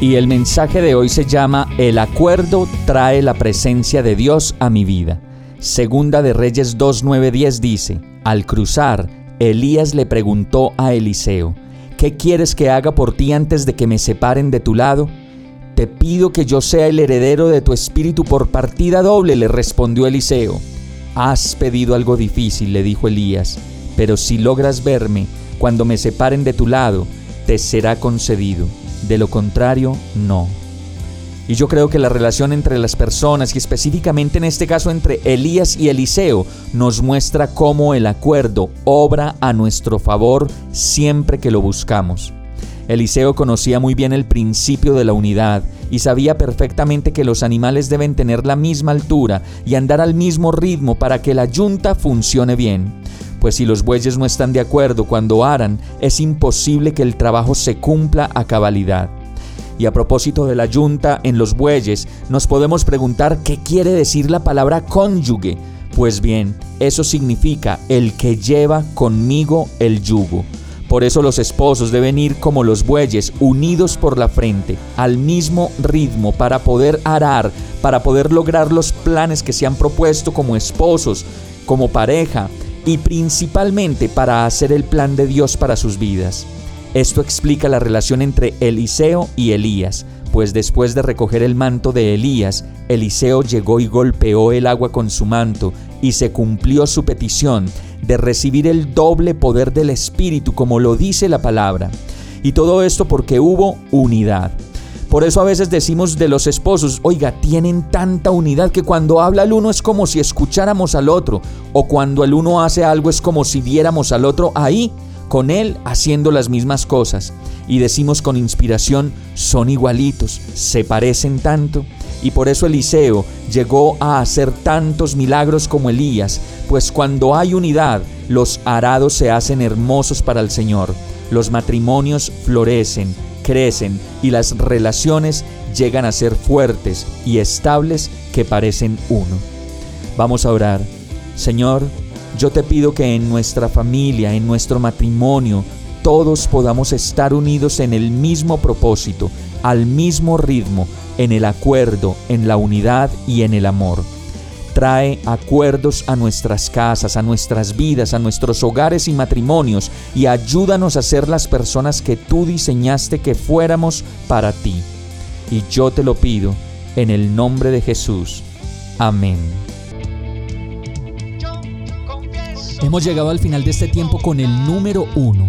Y el mensaje de hoy se llama El acuerdo trae la presencia de Dios a mi vida. Segunda de Reyes 2.9.10 dice, al cruzar, Elías le preguntó a Eliseo, ¿qué quieres que haga por ti antes de que me separen de tu lado? Te pido que yo sea el heredero de tu espíritu por partida doble, le respondió Eliseo. Has pedido algo difícil, le dijo Elías, pero si logras verme cuando me separen de tu lado, te será concedido. De lo contrario, no. Y yo creo que la relación entre las personas y específicamente en este caso entre Elías y Eliseo nos muestra cómo el acuerdo obra a nuestro favor siempre que lo buscamos. Eliseo conocía muy bien el principio de la unidad y sabía perfectamente que los animales deben tener la misma altura y andar al mismo ritmo para que la yunta funcione bien. Pues si los bueyes no están de acuerdo cuando aran, es imposible que el trabajo se cumpla a cabalidad. Y a propósito de la yunta en los bueyes, nos podemos preguntar qué quiere decir la palabra cónyuge. Pues bien, eso significa el que lleva conmigo el yugo. Por eso los esposos deben ir como los bueyes, unidos por la frente, al mismo ritmo, para poder arar, para poder lograr los planes que se han propuesto como esposos, como pareja, y principalmente para hacer el plan de Dios para sus vidas. Esto explica la relación entre Eliseo y Elías, pues después de recoger el manto de Elías, Eliseo llegó y golpeó el agua con su manto, y se cumplió su petición de recibir el doble poder del Espíritu, como lo dice la palabra. Y todo esto porque hubo unidad. Por eso a veces decimos de los esposos, oiga, tienen tanta unidad que cuando habla el uno es como si escucháramos al otro, o cuando el uno hace algo es como si viéramos al otro ahí con Él haciendo las mismas cosas. Y decimos con inspiración, son igualitos, se parecen tanto. Y por eso Eliseo llegó a hacer tantos milagros como Elías, pues cuando hay unidad, los arados se hacen hermosos para el Señor, los matrimonios florecen, crecen y las relaciones llegan a ser fuertes y estables que parecen uno. Vamos a orar. Señor, yo te pido que en nuestra familia, en nuestro matrimonio, todos podamos estar unidos en el mismo propósito, al mismo ritmo, en el acuerdo, en la unidad y en el amor. Trae acuerdos a nuestras casas, a nuestras vidas, a nuestros hogares y matrimonios y ayúdanos a ser las personas que tú diseñaste que fuéramos para ti. Y yo te lo pido en el nombre de Jesús. Amén. Hemos llegado al final de este tiempo con el número uno.